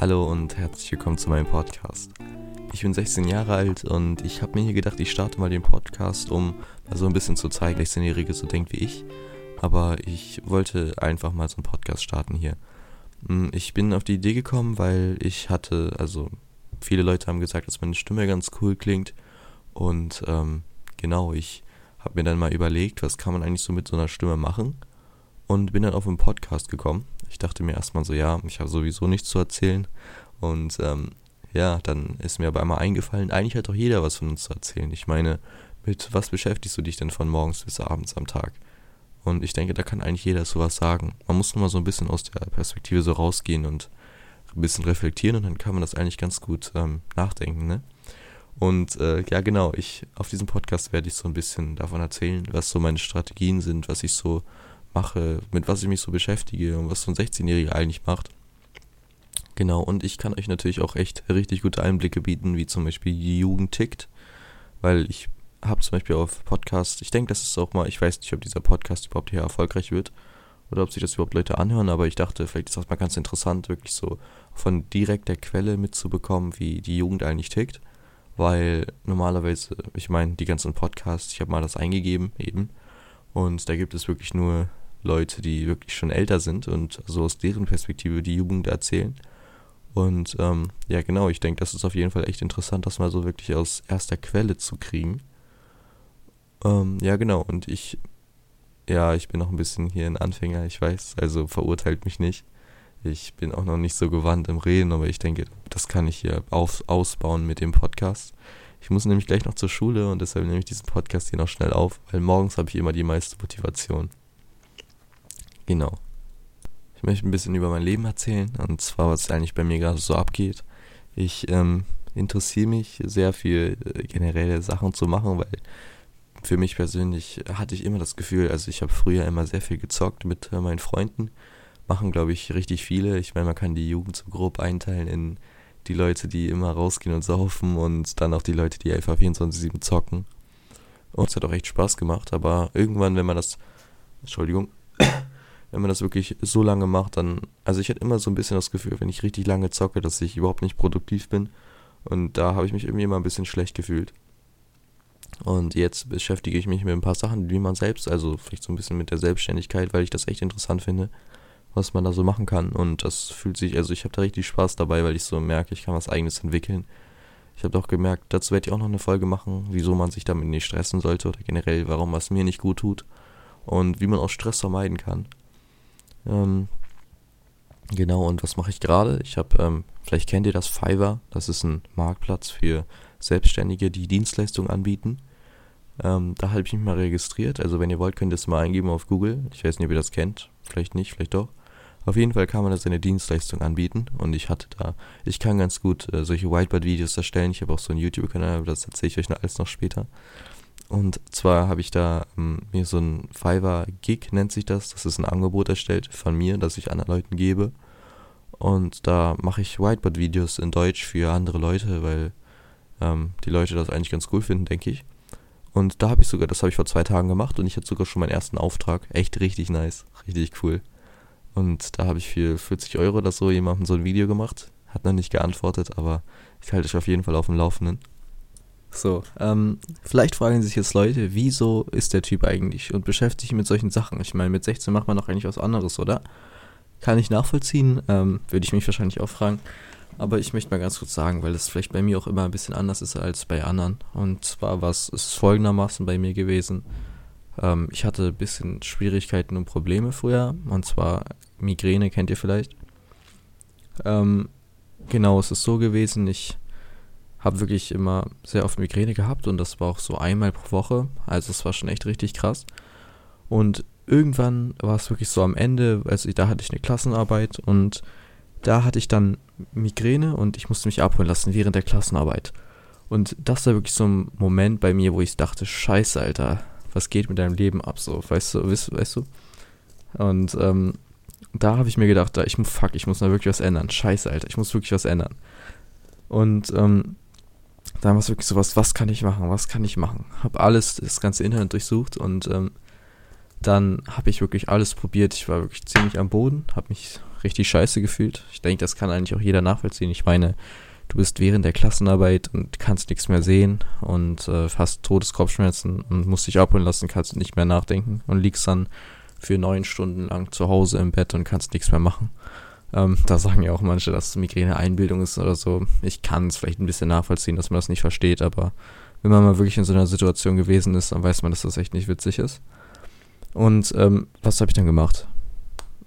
Hallo und herzlich willkommen zu meinem Podcast. Ich bin 16 Jahre alt und ich habe mir hier gedacht, ich starte mal den Podcast, um mal so ein bisschen zu zeigen, dass 16-Jährige so denkt wie ich. Aber ich wollte einfach mal so einen Podcast starten hier. Hm, ich bin auf die Idee gekommen, weil ich hatte, also viele Leute haben gesagt, dass meine Stimme ganz cool klingt. Und ähm, genau, ich habe mir dann mal überlegt, was kann man eigentlich so mit so einer Stimme machen. Und bin dann auf einen Podcast gekommen ich dachte mir erstmal so, ja, ich habe sowieso nichts zu erzählen. Und ähm, ja, dann ist mir aber einmal eingefallen, eigentlich hat doch jeder was von uns zu erzählen. Ich meine, mit was beschäftigst du dich denn von morgens bis abends am Tag? Und ich denke, da kann eigentlich jeder sowas sagen. Man muss nur mal so ein bisschen aus der Perspektive so rausgehen und ein bisschen reflektieren und dann kann man das eigentlich ganz gut ähm, nachdenken, ne? Und äh, ja, genau, ich auf diesem Podcast werde ich so ein bisschen davon erzählen, was so meine Strategien sind, was ich so mache, mit was ich mich so beschäftige und was so ein 16-Jähriger eigentlich macht. Genau, und ich kann euch natürlich auch echt richtig gute Einblicke bieten, wie zum Beispiel die Jugend tickt, weil ich habe zum Beispiel auf Podcast, ich denke, das ist auch mal, ich weiß nicht, ob dieser Podcast überhaupt hier erfolgreich wird oder ob sich das überhaupt Leute anhören, aber ich dachte, vielleicht ist das mal ganz interessant, wirklich so von direkt der Quelle mitzubekommen, wie die Jugend eigentlich tickt, weil normalerweise, ich meine, die ganzen Podcasts, ich habe mal das eingegeben eben und da gibt es wirklich nur Leute, die wirklich schon älter sind und so aus deren Perspektive die Jugend erzählen. Und ähm, ja, genau, ich denke, das ist auf jeden Fall echt interessant, das mal so wirklich aus erster Quelle zu kriegen. Ähm, ja, genau, und ich, ja, ich bin noch ein bisschen hier ein Anfänger, ich weiß, also verurteilt mich nicht. Ich bin auch noch nicht so gewandt im Reden, aber ich denke, das kann ich hier auf, ausbauen mit dem Podcast. Ich muss nämlich gleich noch zur Schule und deshalb nehme ich diesen Podcast hier noch schnell auf, weil morgens habe ich immer die meiste Motivation. Genau. Ich möchte ein bisschen über mein Leben erzählen und zwar, was eigentlich bei mir gerade so abgeht. Ich ähm, interessiere mich sehr für äh, generelle Sachen zu machen, weil für mich persönlich hatte ich immer das Gefühl, also ich habe früher immer sehr viel gezockt mit äh, meinen Freunden. Machen, glaube ich, richtig viele. Ich meine, man kann die Jugend so grob einteilen in die Leute, die immer rausgehen und saufen und dann auch die Leute, die einfach 24-7 zocken. Und es hat auch echt Spaß gemacht, aber irgendwann, wenn man das, Entschuldigung, wenn man das wirklich so lange macht, dann, also ich hatte immer so ein bisschen das Gefühl, wenn ich richtig lange zocke, dass ich überhaupt nicht produktiv bin. Und da habe ich mich irgendwie immer ein bisschen schlecht gefühlt. Und jetzt beschäftige ich mich mit ein paar Sachen, wie man selbst, also vielleicht so ein bisschen mit der Selbstständigkeit, weil ich das echt interessant finde, was man da so machen kann. Und das fühlt sich, also ich habe da richtig Spaß dabei, weil ich so merke, ich kann was eigenes entwickeln. Ich habe auch gemerkt, dazu werde ich auch noch eine Folge machen, wieso man sich damit nicht stressen sollte oder generell, warum was mir nicht gut tut und wie man auch Stress vermeiden kann. Ähm, genau, und was mache ich gerade? Ich habe, ähm, vielleicht kennt ihr das Fiverr, das ist ein Marktplatz für Selbstständige, die Dienstleistungen anbieten. Ähm, da habe ich mich mal registriert. Also wenn ihr wollt, könnt ihr es mal eingeben auf Google. Ich weiß nicht, ob ihr das kennt. Vielleicht nicht, vielleicht doch. Auf jeden Fall kann man da seine Dienstleistung anbieten und ich hatte da, ich kann ganz gut äh, solche Whiteboard-Videos erstellen. Ich habe auch so einen YouTube-Kanal, aber das erzähle ich euch noch alles noch später. Und zwar habe ich da ähm, mir so ein Fiverr-Gig, nennt sich das. Das ist ein Angebot erstellt von mir, das ich anderen Leuten gebe. Und da mache ich Whiteboard-Videos in Deutsch für andere Leute, weil ähm, die Leute das eigentlich ganz cool finden, denke ich. Und da habe ich sogar, das habe ich vor zwei Tagen gemacht und ich hatte sogar schon meinen ersten Auftrag. Echt richtig nice, richtig cool. Und da habe ich für 40 Euro oder so jemandem so ein Video gemacht. Hat noch nicht geantwortet, aber ich halte euch auf jeden Fall auf dem Laufenden. So, ähm, vielleicht fragen sich jetzt Leute, wieso ist der Typ eigentlich und beschäftigt sich mit solchen Sachen? Ich meine, mit 16 macht man doch eigentlich was anderes, oder? Kann ich nachvollziehen, ähm, würde ich mich wahrscheinlich auch fragen. Aber ich möchte mal ganz kurz sagen, weil das vielleicht bei mir auch immer ein bisschen anders ist als bei anderen. Und zwar was ist folgendermaßen bei mir gewesen. Ähm, ich hatte ein bisschen Schwierigkeiten und Probleme früher. Und zwar Migräne kennt ihr vielleicht. Ähm, genau, es ist so gewesen, ich habe wirklich immer sehr oft Migräne gehabt und das war auch so einmal pro Woche. Also es war schon echt richtig krass. Und irgendwann war es wirklich so am Ende, also da hatte ich eine Klassenarbeit und da hatte ich dann Migräne und ich musste mich abholen lassen während der Klassenarbeit. Und das war wirklich so ein Moment bei mir, wo ich dachte, scheiße, Alter, was geht mit deinem Leben ab so, weißt du, weißt, weißt du? Und ähm, da habe ich mir gedacht, da, ich fuck, ich muss da wirklich was ändern. Scheiße, Alter, ich muss wirklich was ändern. Und ähm, da war es wirklich so was, was kann ich machen, was kann ich machen? Habe alles, das ganze Internet durchsucht und ähm, dann habe ich wirklich alles probiert. Ich war wirklich ziemlich am Boden, habe mich richtig scheiße gefühlt. Ich denke, das kann eigentlich auch jeder nachvollziehen. Ich meine, bist während der Klassenarbeit und kannst nichts mehr sehen und äh, hast Todeskopfschmerzen und musst dich abholen lassen, kannst nicht mehr nachdenken und liegst dann für neun Stunden lang zu Hause im Bett und kannst nichts mehr machen. Ähm, da sagen ja auch manche, dass Migräne Einbildung ist oder so. Ich kann es vielleicht ein bisschen nachvollziehen, dass man das nicht versteht, aber wenn man mal wirklich in so einer Situation gewesen ist, dann weiß man, dass das echt nicht witzig ist. Und ähm, was habe ich dann gemacht?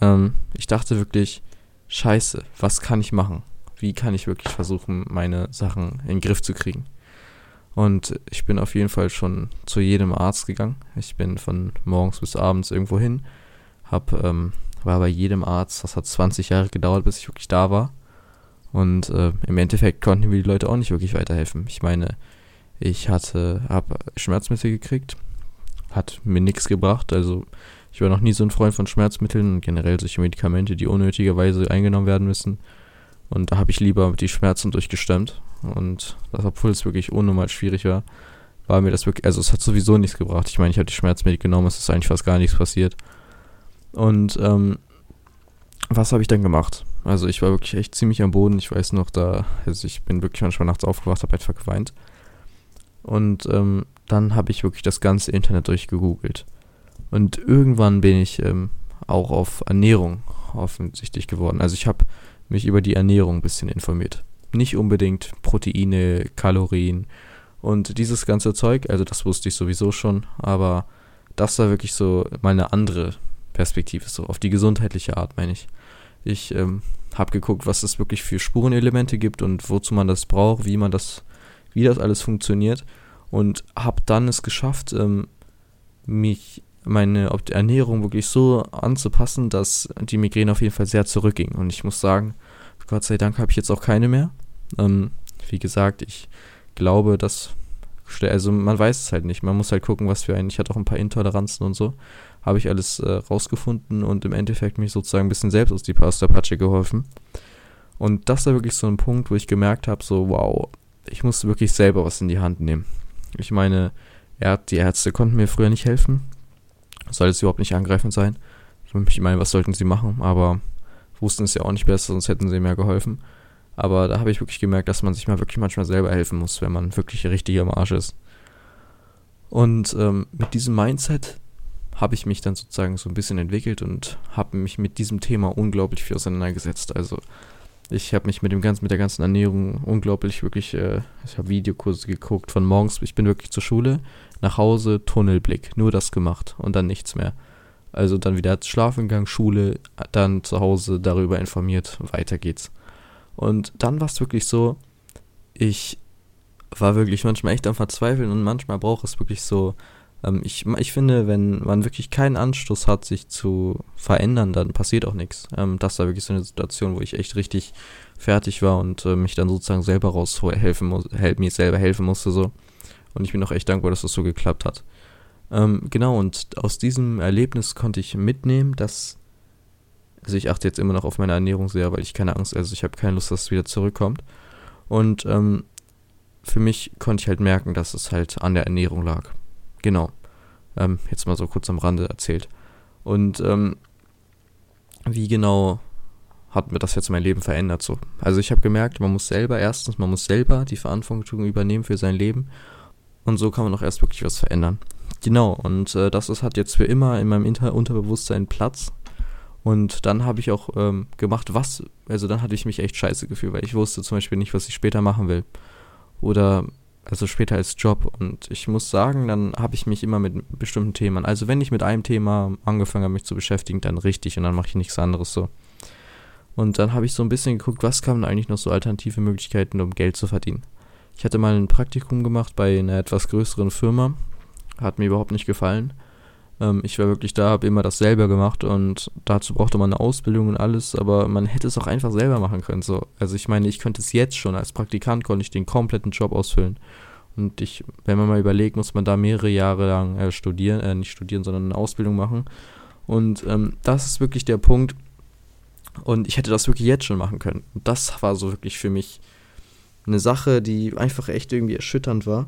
Ähm, ich dachte wirklich, scheiße, was kann ich machen? Wie kann ich wirklich versuchen, meine Sachen in den Griff zu kriegen. Und ich bin auf jeden Fall schon zu jedem Arzt gegangen. Ich bin von morgens bis abends irgendwo hin, hab, ähm, war bei jedem Arzt. Das hat 20 Jahre gedauert, bis ich wirklich da war. Und äh, im Endeffekt konnten mir die Leute auch nicht wirklich weiterhelfen. Ich meine, ich hatte, habe Schmerzmittel gekriegt, hat mir nichts gebracht. Also ich war noch nie so ein Freund von Schmerzmitteln und generell solche Medikamente, die unnötigerweise eingenommen werden müssen. Und da habe ich lieber die Schmerzen durchgestemmt. Und das, obwohl es wirklich unnormal schwierig war, war mir das wirklich, also es hat sowieso nichts gebracht. Ich meine, ich habe die Schmerzmittel genommen, es ist eigentlich fast gar nichts passiert. Und ähm, was habe ich dann gemacht? Also ich war wirklich echt ziemlich am Boden. Ich weiß noch, da, also ich bin wirklich manchmal nachts aufgewacht, habe einfach geweint. Und ähm, dann habe ich wirklich das ganze Internet durchgegoogelt. Und irgendwann bin ich ähm, auch auf Ernährung offensichtlich geworden. Also ich habe mich über die Ernährung ein bisschen informiert. Nicht unbedingt Proteine, Kalorien und dieses ganze Zeug, also das wusste ich sowieso schon, aber das war wirklich so meine andere Perspektive, so auf die gesundheitliche Art, meine ich. Ich ähm, habe geguckt, was es wirklich für Spurenelemente gibt und wozu man das braucht, wie man das, wie das alles funktioniert und habe dann es geschafft, ähm, mich meine Ernährung wirklich so anzupassen, dass die Migräne auf jeden Fall sehr zurückging. Und ich muss sagen, Gott sei Dank habe ich jetzt auch keine mehr. Ähm, wie gesagt, ich glaube, dass, also man weiß es halt nicht. Man muss halt gucken, was für einen. Ich hatte auch ein paar Intoleranzen und so. Habe ich alles äh, rausgefunden und im Endeffekt mich sozusagen ein bisschen selbst aus die Pasta Patsche geholfen. Und das war wirklich so ein Punkt, wo ich gemerkt habe, so, wow, ich muss wirklich selber was in die Hand nehmen. Ich meine, er, die Ärzte konnten mir früher nicht helfen soll es überhaupt nicht angreifend sein. Ich meine, was sollten sie machen? Aber wussten es ja auch nicht besser, sonst hätten sie mir geholfen. Aber da habe ich wirklich gemerkt, dass man sich mal wirklich manchmal selber helfen muss, wenn man wirklich richtig am Arsch ist. Und ähm, mit diesem Mindset habe ich mich dann sozusagen so ein bisschen entwickelt und habe mich mit diesem Thema unglaublich viel auseinandergesetzt. Also ich habe mich mit dem ganzen, mit der ganzen Ernährung unglaublich wirklich, äh, ich habe Videokurse geguckt von morgens, ich bin wirklich zur Schule, nach Hause, Tunnelblick, nur das gemacht und dann nichts mehr. Also dann wieder schlafen gegangen, Schule, dann zu Hause darüber informiert, weiter geht's. Und dann war es wirklich so, ich war wirklich manchmal echt am Verzweifeln und manchmal braucht es wirklich so, ähm, ich, ich finde, wenn man wirklich keinen Anstoß hat, sich zu verändern, dann passiert auch nichts. Ähm, das war wirklich so eine Situation, wo ich echt richtig fertig war und äh, mich dann sozusagen selber raushelfen muss, mir selber helfen musste so. Und ich bin auch echt dankbar, dass das so geklappt hat. Ähm, genau, und aus diesem Erlebnis konnte ich mitnehmen, dass. Also ich achte jetzt immer noch auf meine Ernährung sehr, weil ich keine Angst, also ich habe keine Lust, dass es wieder zurückkommt. Und ähm, für mich konnte ich halt merken, dass es halt an der Ernährung lag. Genau. Ähm, jetzt mal so kurz am Rande erzählt. Und ähm, wie genau hat mir das jetzt mein Leben verändert so? Also ich habe gemerkt, man muss selber erstens, man muss selber die Verantwortung übernehmen für sein Leben und so kann man auch erst wirklich was verändern. Genau, und äh, das ist, hat jetzt für immer in meinem Inter Unterbewusstsein Platz. Und dann habe ich auch ähm, gemacht, was, also dann hatte ich mich echt scheiße gefühlt, weil ich wusste zum Beispiel nicht, was ich später machen will. Oder, also später als Job. Und ich muss sagen, dann habe ich mich immer mit bestimmten Themen, also wenn ich mit einem Thema angefangen habe, mich zu beschäftigen, dann richtig und dann mache ich nichts anderes so. Und dann habe ich so ein bisschen geguckt, was kamen eigentlich noch so alternative Möglichkeiten, um Geld zu verdienen. Ich hatte mal ein Praktikum gemacht bei einer etwas größeren Firma. Hat mir überhaupt nicht gefallen. Ähm, ich war wirklich da, habe immer das selber gemacht und dazu brauchte man eine Ausbildung und alles, aber man hätte es auch einfach selber machen können. So. Also ich meine, ich könnte es jetzt schon. Als Praktikant konnte ich den kompletten Job ausfüllen. Und ich, wenn man mal überlegt, muss man da mehrere Jahre lang äh, studieren, äh, nicht studieren, sondern eine Ausbildung machen. Und ähm, das ist wirklich der Punkt. Und ich hätte das wirklich jetzt schon machen können. Und das war so wirklich für mich eine Sache, die einfach echt irgendwie erschütternd war.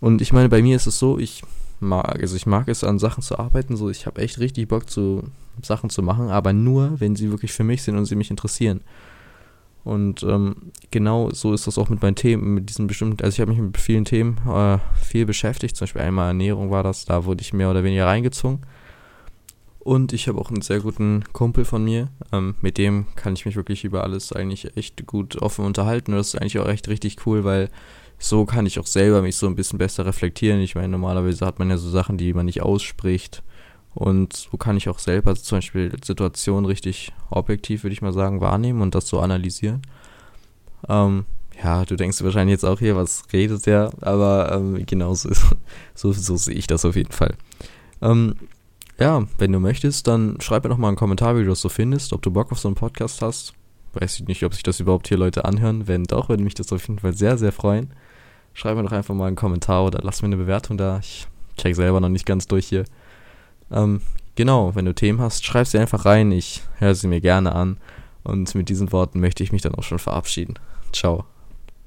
Und ich meine, bei mir ist es so, ich mag, also ich mag es an Sachen zu arbeiten, so ich habe echt richtig Bock zu Sachen zu machen, aber nur, wenn sie wirklich für mich sind und sie mich interessieren. Und ähm, genau so ist das auch mit meinen Themen, mit diesen bestimmten, also ich habe mich mit vielen Themen äh, viel beschäftigt, zum Beispiel einmal Ernährung war das, da wurde ich mehr oder weniger reingezogen. Und ich habe auch einen sehr guten Kumpel von mir, ähm, mit dem kann ich mich wirklich über alles eigentlich echt gut offen unterhalten. Das ist eigentlich auch echt richtig cool, weil so kann ich auch selber mich so ein bisschen besser reflektieren. Ich meine, normalerweise hat man ja so Sachen, die man nicht ausspricht. Und so kann ich auch selber zum Beispiel Situationen richtig objektiv, würde ich mal sagen, wahrnehmen und das so analysieren. Ähm, ja, du denkst wahrscheinlich jetzt auch hier, was redet der? Aber ähm, genau so, so, so sehe ich das auf jeden Fall. Ähm, ja, wenn du möchtest, dann schreib mir doch mal einen Kommentar, wie du das so findest, ob du Bock auf so einen Podcast hast. Weiß ich nicht, ob sich das überhaupt hier Leute anhören. Wenn doch, würde mich das auf jeden Fall sehr, sehr freuen. Schreib mir doch einfach mal einen Kommentar oder lass mir eine Bewertung da. Ich check selber noch nicht ganz durch hier. Ähm, genau, wenn du Themen hast, schreib sie einfach rein. Ich höre sie mir gerne an. Und mit diesen Worten möchte ich mich dann auch schon verabschieden. Ciao.